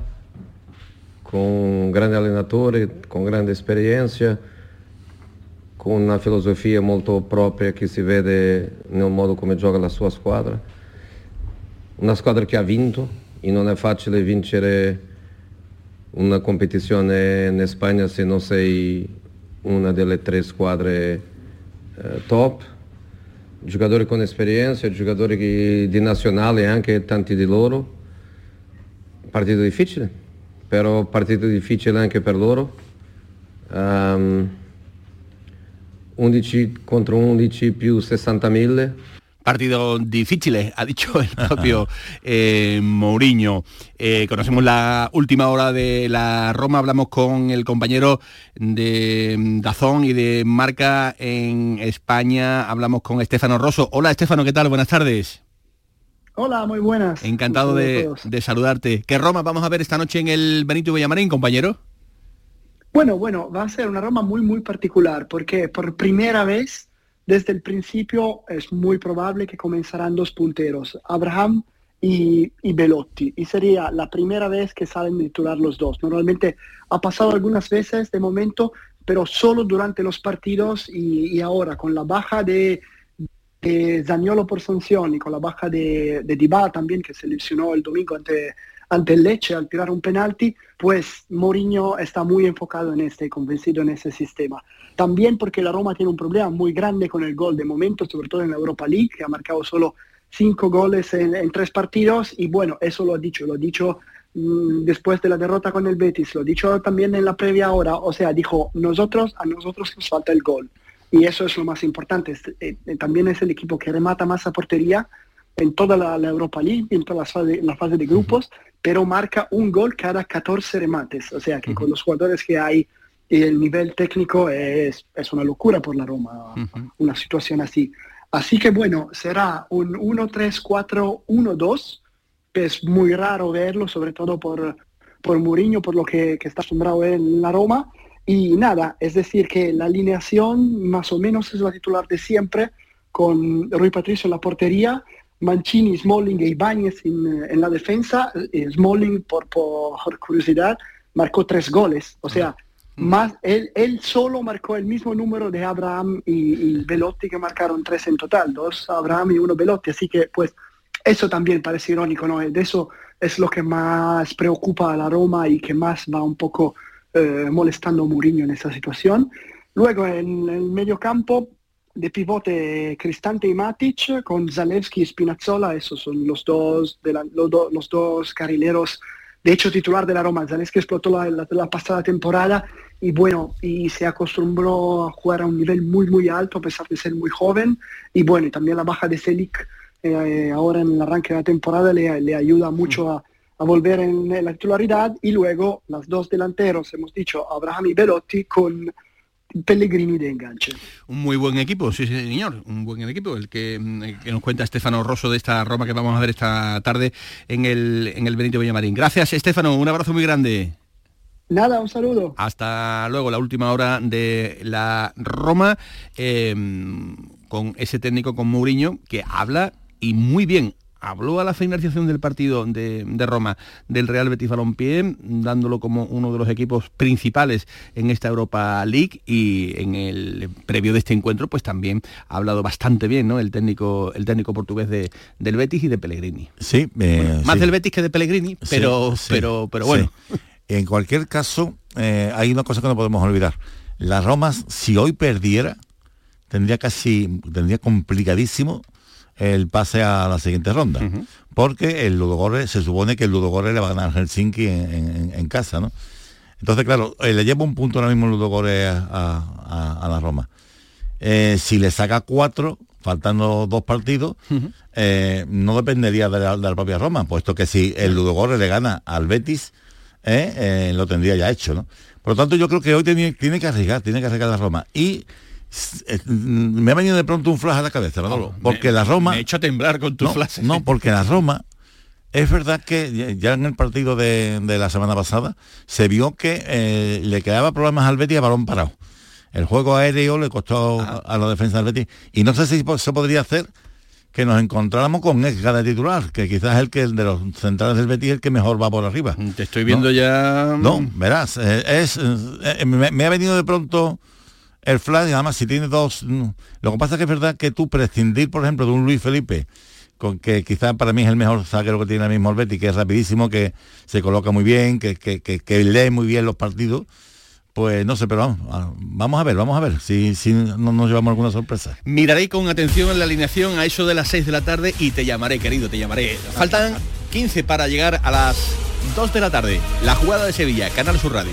um grande allenatore, com grande experiência, com uma filosofia muito própria que se vede no modo como joga a sua squadra. Uma squadra que ha vinto e não é fácil vincere una competizione in Spagna se non sei una delle tre squadre eh, top, giocatori con esperienza, giocatori che, di nazionale anche tanti di loro, partito difficile, però partito difficile anche per loro. Um, 11 contro 11 più 60.000 Partido difíciles, ha dicho el propio eh, Mourinho. Eh, conocemos la última hora de la Roma, hablamos con el compañero de Dazón y de Marca en España, hablamos con Estefano Rosso. Hola Estefano, ¿qué tal? Buenas tardes. Hola, muy buenas. Encantado de, de, saludarte. ¿Qué Roma vamos a ver esta noche en el Benito Villamarín, compañero? Bueno, bueno, va a ser una Roma muy, muy particular, porque por primera vez desde el principio es muy probable que comenzarán dos punteros, Abraham y, Belotti, y sería la primera vez que salen de titular los dos. Normalmente ha pasado algunas veces de momento, pero solo durante los partidos y, ahora con la baja de, de Zaniolo por sanción y con la baja de, de también, que se lesionó el domingo ante, ante el Leche al tirar un penalti, pues Mourinho está muy enfocado en este, convencido en ese sistema. También porque la Roma tiene un problema muy grande con el gol de momento, sobre todo en la Europa League, que ha marcado solo cinco goles en, tres partidos y bueno, eso lo ha dicho, lo ha dicho mm, después de la derrota con el Betis, lo ha dicho también en la previa hora, o sea, dijo, nosotros, a nosotros nos falta el gol. Y eso es lo más importante. Eh, eh, también es el equipo que remata más a portería en toda la, Europa League, en toda la fase, la de grupos, pero marca un gol cada 14 remates. O sea que con los jugadores que hay y el nivel técnico es, es una locura por la Roma, una situación así. Así que bueno, será un 1-3-4-1-2, que es muy raro verlo, sobre todo por, por Mourinho, por lo que, que está asombrado en la Roma. Y nada, es decir, que la alineación más o menos es la titular de siempre, con Rui Patricio en la portería, Mancini, Smalling e Ibáñez en, en la defensa. Eh, Smalling, por, por curiosidad, marcó tres goles. O sea, más él, él, solo marcó el mismo número de Abraham y, y, Belotti que marcaron tres en total, dos Abraham y uno Belotti, así que pues eso también parece irónico, ¿no? De eso es lo que más preocupa a la Roma y que más va un poco eh, molestando a Mourinho en esa situación. Luego en el medio campo de pivote Cristante y Matic con Zalewski y Spinazzola, esos son los dos, de los, dos carrileros de hecho titular de la Roma. que explotó la, la, pasada temporada y bueno, y se acostumbró a jugar a un nivel muy, muy alto a pesar de ser muy joven. Y bueno, también la baja de Selic eh, ahora en el arranque de la temporada le, le ayuda mucho a, a volver en, la titularidad. Y luego las dos delanteros, hemos dicho, Abraham y Belotti, con Pellegrini de enganche. Un muy buen equipo, sí, señor, un buen equipo, el que, nos cuenta Estefano Rosso de esta Roma que vamos a ver esta tarde en el, en el Benito Villamarín. Gracias, Estefano, un abrazo muy grande. Nada, un saludo. Hasta luego, la última hora de la Roma, eh, con ese técnico, con Mourinho, que habla y muy bien habló a la finalización del partido de, Roma del Real Betis Balompié, dándolo como uno de los equipos principales en esta Europa League y en el previo de este encuentro pues también ha hablado bastante bien ¿no? el técnico el técnico portugués de, del Betis y de Pellegrini. Sí, eh, más del Betis que de Pellegrini, pero pero pero bueno. En cualquier caso, eh, hay una cosa que no podemos olvidar. La Roma, si hoy perdiera, tendría casi, tendría complicadísimo el pase a la siguiente ronda. Porque el Ludogorre, se supone que el Ludogorre le va a ganar Helsinki en, casa, ¿no? Entonces, claro, eh, le lleva un punto ahora mismo el Ludogorre a, la Roma. Eh, si le saca cuatro, faltando dos partidos, eh, no dependería de la, propia Roma, puesto que si el Ludogorre le gana al Betis, lo tendría ya hecho, ¿no? Por lo tanto, yo creo que hoy tiene, tiene que arriesgar, tiene que arriesgar la Roma. Y me ha venido de pronto un flash a la cabeza, porque la Roma... Me he hecho temblar con tu no, flash. No, porque la Roma, es verdad que ya en el partido de, la semana pasada se vio que eh, le quedaba problemas al Betis a balón parado. El juego aéreo le costó a, la defensa del Betis. Y no sé si se podría hacer que nos encontráramos con Esga de titular, que quizás es el que de los centrales del Betis el que mejor va por arriba. Te estoy viendo ya. No, verás, eh, es, eh, me, ha venido de pronto el flash, además si tiene dos... Mm, lo que pasa es que es verdad que tú prescindir, por ejemplo, de un Luis Felipe, con que quizás para mí es el mejor saquero que tiene el mismo el que es rapidísimo, que se coloca muy bien, que, que, lee muy bien los partidos, pues no sé, pero vamos, a ver, vamos a ver si, si no nos llevamos alguna sorpresa. Miraré con atención en la alineación a eso de las 6 de la tarde y te llamaré, querido, te llamaré. Faltan 15 para llegar a las 2 de la tarde. La jugada de Sevilla, Canal Sur Radio.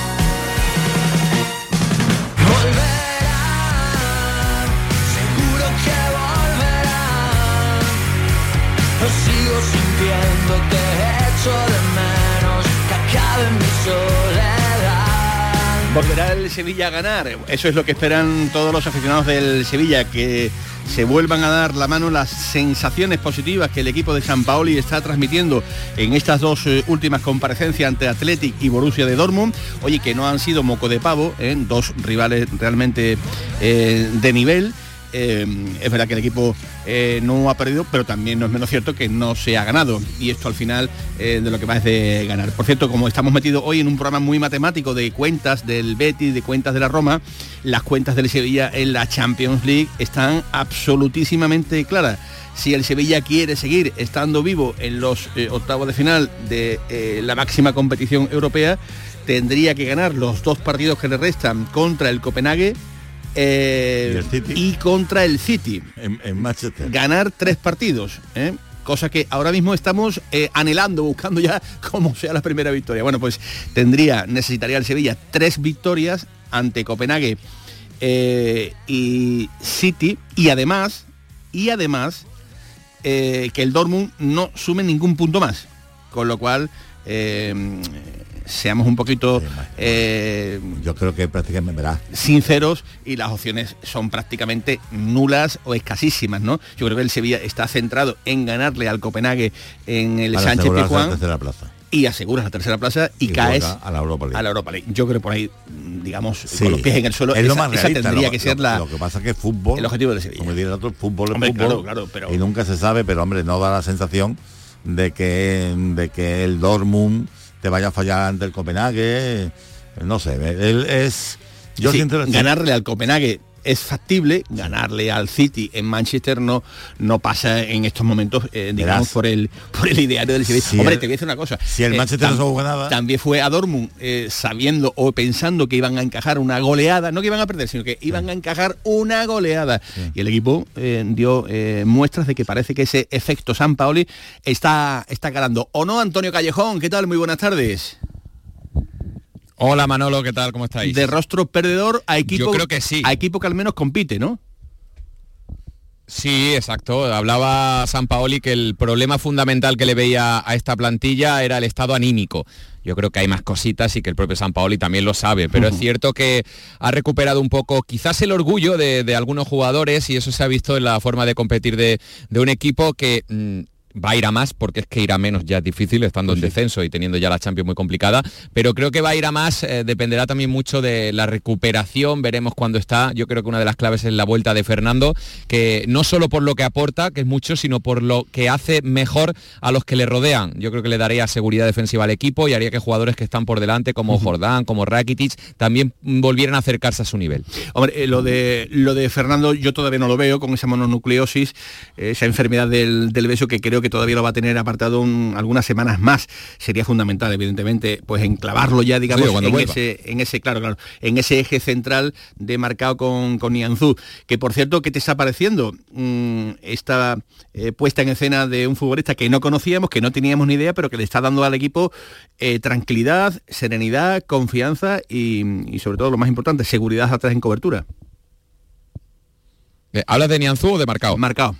Mi soledad. Volverá el Sevilla a ganar. Eso es lo que esperan todos los aficionados del Sevilla, que se vuelvan a dar la mano las sensaciones positivas que el equipo de San Paoli está transmitiendo en estas dos eh, últimas comparecencias ante Athletic y Borussia de Dortmund. Oye, que no han sido moco de pavo, ¿eh? dos rivales realmente eh, de nivel eh, es verdad que el equipo eh, no ha perdido, pero también no es menos cierto que no se ha ganado. Y esto al final eh, de lo que va es de ganar. Por cierto, como estamos metidos hoy en un programa muy matemático de cuentas del Betis, de cuentas de la Roma, las cuentas del Sevilla en la Champions League están absolutísimamente claras. si el Sevilla quiere seguir estando vivo en los eh, octavos de final de la máxima competición europea, tendría que ganar los dos partidos que le restan contra el Copenhague eh, ¿Y, contra el City. En, Manchester. Ganar tres partidos. ¿eh? cosa que ahora mismo estamos eh, anhelando, buscando ya cómo sea la primera victoria. Bueno, pues tendría, necesitaría el Sevilla tres victorias ante Copenhague y City y además, y además que el Dortmund no sume ningún punto más. Con lo cual seamos un poquito eh, yo creo que prácticamente verá sinceros y las opciones son prácticamente nulas o escasísimas no yo creo que el Sevilla está centrado en ganarle al Copenhague en el Sánchez Pizjuán y aseguras la tercera plaza y, caes a la Europa League. A la Europa League. Yo creo por ahí, digamos, con los pies en el suelo, es lo más realista, tendría que ser la, lo que pasa es que fútbol, el objetivo de Sevilla. Como diría el otro, fútbol es fútbol y nunca se sabe, pero hombre, no da la sensación de que de que el Dortmund te vaya a fallar ante el Copenhague. No sé, él es... Yo ganarle al Copenhague es factible ganarle al City en Manchester no no pasa en estos momentos eh, digamos por el por el ideario del City hombre te voy a decir una cosa. si el eh, Manchester no jugó nada. también fue a Dortmund eh, sabiendo o pensando que iban a encajar una goleada no que iban a perder sino que iban a encajar una goleada. Y el equipo dio muestras de que parece que ese efecto San Paoli está está ganando o no Antonio Callejón qué tal muy buenas tardes Hola Manolo, ¿qué tal? ¿Cómo estáis? De rostro perdedor a equipo, Yo creo que sí. a equipo que al menos compite, ¿no? Sí, exacto. Hablaba San Paoli que el problema fundamental que le veía a esta plantilla era el estado anímico. Yo creo que hay más cositas y que el propio San Paoli también lo sabe, pero es cierto que ha recuperado un poco quizás el orgullo de, algunos jugadores y eso se ha visto en la forma de competir de, un equipo que mm, va a ir a más porque es que ir a menos ya es difícil estando en descenso y teniendo ya la Champions muy complicada, pero creo que va a ir a más, eh, dependerá también mucho de la recuperación, veremos cuándo está, yo creo que una de las claves es la vuelta de Fernando, que no solo por lo que aporta, que es mucho, sino por lo que hace mejor a los que le rodean. Yo creo que le daría seguridad defensiva al equipo y haría que jugadores que están por delante, como Jordán, como Rakitic, también volvieran a acercarse a su nivel. Hombre, eh, lo, de, lo de Fernando yo todavía no lo veo con esa mononucleosis, esa enfermedad del, del beso que creo que todavía lo va a tener apartado algunas semanas más. Sería fundamental, evidentemente, pues enclavarlo ya, digamos, en, ese, en, ese, claro, claro, en ese eje central de marcado con, con Nianzú. Que por cierto, ¿qué te está pareciendo mm, esta eh, puesta en escena de un futbolista que no conocíamos, que no teníamos ni idea, pero que le está dando al equipo eh, tranquilidad, serenidad, confianza y, y sobre todo lo más importante, seguridad atrás en cobertura? Eh, ¿Hablas de Nianzú o de Marcado? Marcado.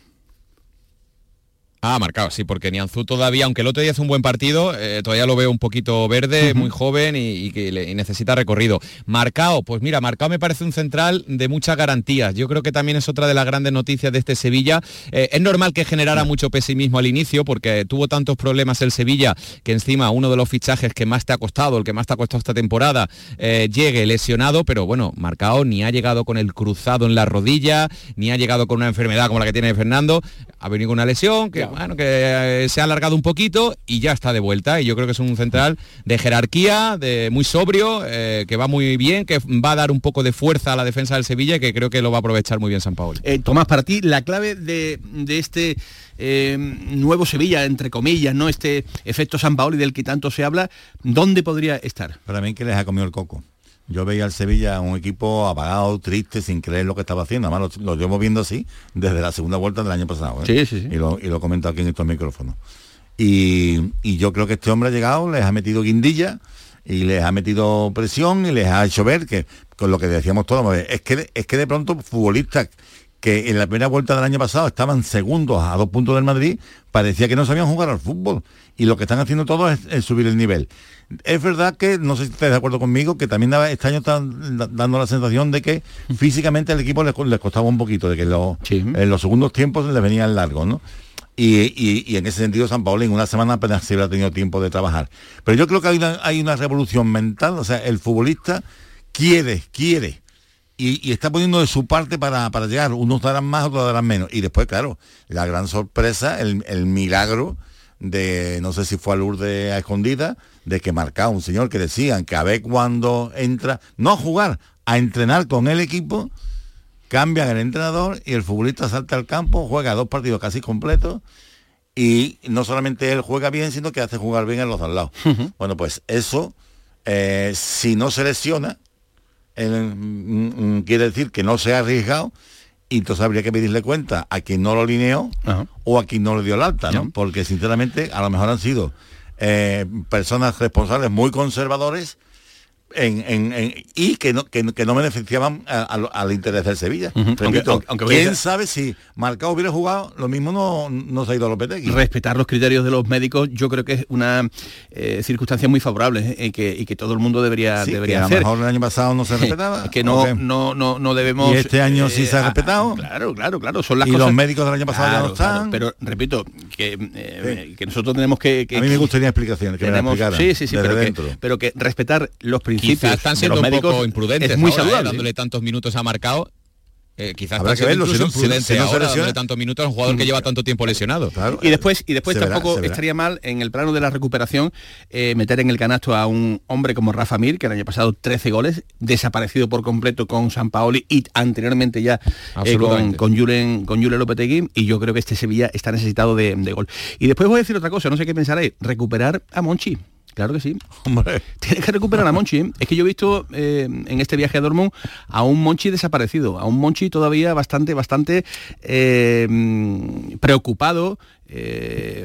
Ah, marcado, sí, porque Nianzú todavía, aunque el otro día hace un buen partido, eh, todavía lo veo un poquito verde, muy joven y, necesita recorrido. Marcado, pues mira, Marcado me parece un central de muchas garantías. Yo creo que también es otra de las grandes noticias de este Sevilla. Eh, es normal que generara mucho pesimismo al inicio, porque tuvo tantos problemas el Sevilla que encima uno de los fichajes que más te ha costado, el que más te ha costado esta temporada, eh, llegue lesionado, pero bueno, Marcado ni ha llegado con el cruzado en la rodilla, ni ha llegado con una enfermedad como la que tiene Fernando, ha venido con una lesión que bueno, que eh, se ha alargado un poquito y ya está de vuelta. Y yo creo que es un central de jerarquía, de muy sobrio, eh, que va muy bien, que va a dar un poco de fuerza a la defensa del Sevilla y que creo que lo va a aprovechar muy bien San Paolo. Eh, Tomás, para ti, la clave de, este nuevo Sevilla, entre comillas, ¿no? Este efecto San Paolo y del que tanto se habla, ¿dónde podría estar? Para mí que les ha comido el coco. Yo veía al Sevilla un equipo apagado, triste, sin creer lo que estaba haciendo. Además, lo, llevo viendo así desde la segunda vuelta del año pasado. ¿eh? Sí, sí, Y lo, y lo comento aquí en estos micrófonos. Y, yo creo que este hombre ha llegado, les ha metido guindilla y les ha metido presión y les ha hecho ver que, con lo que decíamos todos, es que, es que de pronto futbolistas que en la primera vuelta del año pasado estaban segundos a dos puntos del Madrid, parecía que no sabían jugar al fútbol. Y lo que están haciendo todos es subir el nivel. Es verdad que, no sé si estáis de acuerdo conmigo, que también este año están dando la sensación de que físicamente al equipo les, costaba un poquito, de que en los segundos tiempos les venían largos, ¿no? Y, en ese sentido San Paolo en una semana apenas se hubiera tenido tiempo de trabajar. Pero yo creo que hay una, revolución mental, o sea, el futbolista quiere, quiere, y, está poniendo de su parte para, llegar. Unos darán más, otros darán menos. Y después, claro, la gran sorpresa, el, el milagro de, no sé si fue a Lourdes a escondida, de que marcaba un señor que decían que a ver cuando entra, no a jugar, a entrenar con el equipo, cambian el entrenador y el futbolista salta al campo, juega dos partidos casi completos y no solamente él juega bien, sino que hace jugar bien a los de al lado. Bueno, pues eso, eh, si no se lesiona, eh, mm, mm, quiere decir que no se ha arriesgado y entonces habría que pedirle cuenta a quien no lo lineó o a quien no le dio el alta, ¿no? Porque sinceramente a lo mejor han sido eh, personas responsables muy conservadores y que no, que, no beneficiaban al interés del Sevilla. ¿quién sabe si Marcao hubiera jugado, lo mismo no, no se ha ido a Lopetegui? Respetar los criterios de los médicos yo creo que es una eh, circunstancia muy favorable eh, y, que, todo el mundo debería, debería hacer. A lo mejor el año pasado no se respetaba. que no, no, no, no debemos... Y este año sí se ha eh, respetado. claro, claro, claro. Son las y los médicos del año pasado ya no están. pero repito, que, que nosotros tenemos que, A mí me gustaría explicaciones, que tenemos, me Sí, sí, sí, pero que, pero que, respetar los principios un poco imprudentes. Es muy saludable. dándole tantos minutos ha marcado. Eh, quizás Habrá que verlo, si no, ahora, dándole tantos minutos a un jugador que lleva tanto tiempo lesionado. y después, y después tampoco estaría mal en el plano de la recuperación eh, meter en el canasto a un hombre como Rafa Mir, que el año pasado 13 goles, desaparecido por completo con San Paoli y anteriormente ya eh, con, con, Julen, con Lopetegui, y yo creo que este Sevilla está necesitado de, de gol. Y después voy a decir otra cosa, no sé qué pensaréis, recuperar a Monchi. Claro que sí. Hombre. Tiene que recuperar a Monchi. ¿eh? Es que yo he visto eh, en este viaje a Dortmund a un Monchi desaparecido, a un Monchi todavía bastante, bastante eh, preocupado.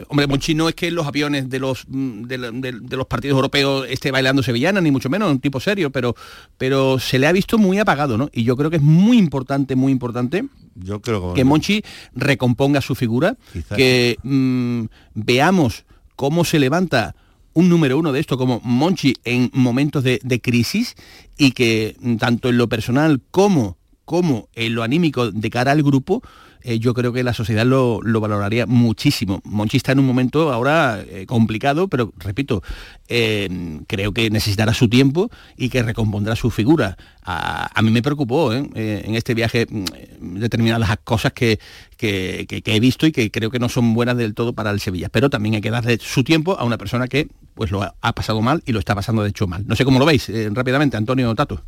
hombre, Monchi no es que en los aviones de los, de, los partidos europeos esté bailando sevillana, ni mucho menos, un tipo serio, pero, pero se le ha visto muy apagado, ¿no? Y yo creo que es muy importante, muy importante yo creo que, Monchi recomponga su figura, que mm, veamos cómo se levanta un número uno de esto como Monchi en momentos de, crisis y que tanto en lo personal como, como en lo anímico de cara al grupo, eh, yo creo que la sociedad lo, valoraría muchísimo. Monchi está en un momento ahora eh, complicado, pero repito, eh, creo que necesitará su tiempo y que recompondrá su figura. A, mí me preocupó en este viaje mm, determinadas cosas que, que, he visto y que creo que no son buenas del todo para el Sevilla. Pero también hay que darle su tiempo a una persona que pues lo ha, pasado mal y lo está pasando de hecho mal. No sé cómo lo veis rápidamente, Antonio Tato.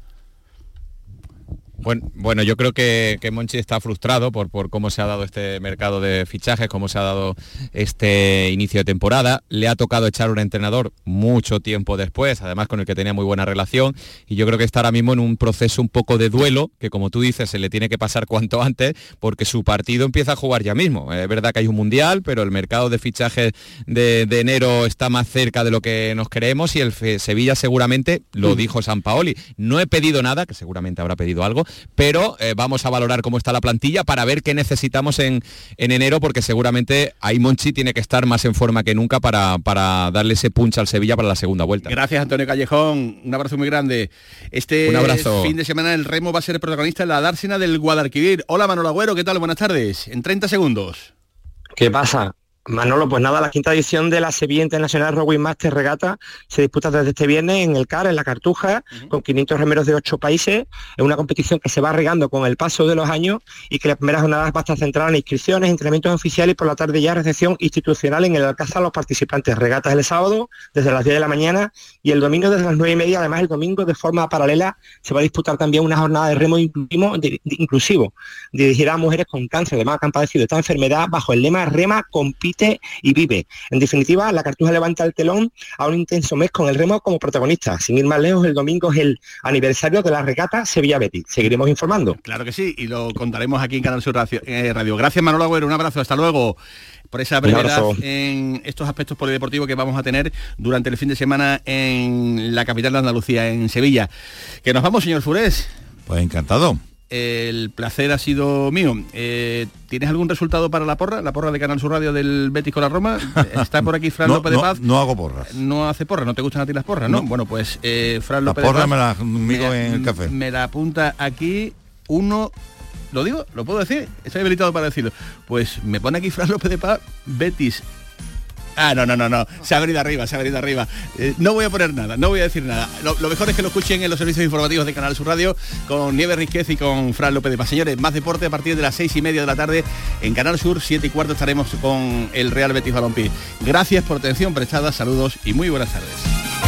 Bueno, bueno, yo creo que, Monchi está frustrado por, por cómo se ha dado este mercado de fichajes, cómo se ha dado este inicio de temporada. Le ha tocado echar un entrenador mucho tiempo después, además con el que tenía muy buena relación. Y yo creo que está ahora mismo en un proceso un poco de duelo, que como tú dices, se le tiene que pasar cuanto antes, porque su partido empieza a jugar ya mismo. Es verdad que hay un mundial, pero el mercado de fichajes de, enero está más cerca de lo que nos creemos y el Sevilla seguramente, lo dijo San Paoli, no he pedido nada, que seguramente habrá pedido algo, pero eh, vamos a valorar cómo está la plantilla para ver qué necesitamos en, enero, porque seguramente ahí Monchi tiene que estar más en forma que nunca para, para darle ese punch al Sevilla para la segunda vuelta. Gracias, Antonio Callejón. Un abrazo muy grande. Este fin de semana el Remo va a ser protagonista en la dársena del Guadalquivir. Hola, Manolo Agüero, ¿qué tal? Buenas tardes. En 30 segundos. ¿Qué pasa? Manolo, pues nada, la quinta edición de la Sevilla Internacional Rowing Master Regata se disputa desde este viernes en el CAR, en la Cartuja, con 500 remeros de ocho países. Es una competición que se va regando con el paso de los años y que las primeras jornadas va a estar centrada en inscripciones, entrenamientos oficiales y por la tarde ya recepción institucional en el Alcázar a los participantes. Regatas el sábado desde las 10 de la mañana y el domingo desde las 9 y media. Además, el domingo de forma paralela se va a disputar también una jornada de remo inclusivo, dirigida a mujeres con cáncer, además que han padecido esta enfermedad bajo el lema Rema Compite y vive. En definitiva, la Cartuja levanta el telón a un intenso mes con el remo como protagonista. Sin ir más lejos, el domingo es el aniversario de la regata Sevilla Betis. Seguiremos informando. Claro que sí, y lo contaremos aquí en Canal Sur eh, Radio. Gracias Manolo Agüero, un abrazo, hasta luego por esa brevedad en estos aspectos polideportivos que vamos a tener durante el fin de semana en la capital de Andalucía, en Sevilla. Que nos vamos, señor Furés. Pues encantado el placer ha sido mío. Eh, ¿Tienes algún resultado para la porra? La porra de Canal Sur Radio del Betis con la Roma. Está por aquí Fran López de Paz. No hago porras. No hace porra, no te gustan a ti las porras, ¿no? Bueno, pues eh, Fran López la porra me la migo en el café. Me la apunta aquí uno. ¿Lo digo? ¿Lo puedo decir? Estoy habilitado para decirlo. Pues me pone aquí Fran López de Paz, Betis Ah, no, no, no, no. Se ha venido arriba, se ha venido arriba. Eh, no voy a poner nada, no voy a decir nada. Lo, mejor es que lo escuchen en los servicios informativos de Canal Sur Radio con Nieves Riquez y con Fran López de Paz. Señores, más deporte a partir de las seis y media de la tarde en Canal Sur, siete y cuarto estaremos con el Real Betis Balompié. Gracias por atención prestada, saludos y muy buenas tardes.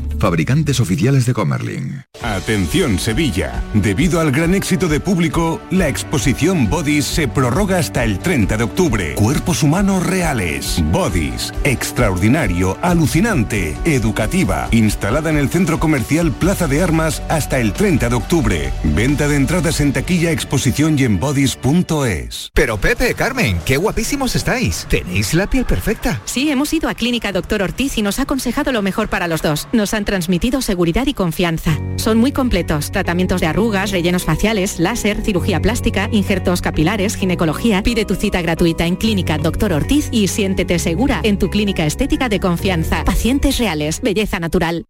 Fabricantes oficiales de Comerling. Atención Sevilla. Debido al gran éxito de público, la exposición Bodies se prorroga hasta el 30 de octubre. Cuerpos humanos reales. Bodies. Extraordinario, alucinante, educativa. Instalada en el centro comercial Plaza de Armas hasta el 30 de octubre. Venta de entradas en taquilla, exposición y en bodies.es. Pero Pepe, Carmen, qué guapísimos estáis. Tenéis la piel perfecta. Sí, hemos ido a Clínica Doctor Ortiz y nos ha aconsejado lo mejor para los dos. Nos han transmitido seguridad y confianza. Son muy completos. Tratamientos de arrugas, rellenos faciales, láser, cirugía plástica, injertos capilares, ginecología. Pide tu cita gratuita en Clínica Doctor Ortiz y siéntete segura en tu clínica estética de confianza. Pacientes reales, belleza natural.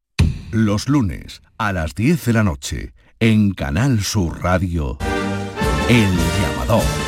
Los lunes a las 10 de la noche en Canal Sur Radio, El Llamador.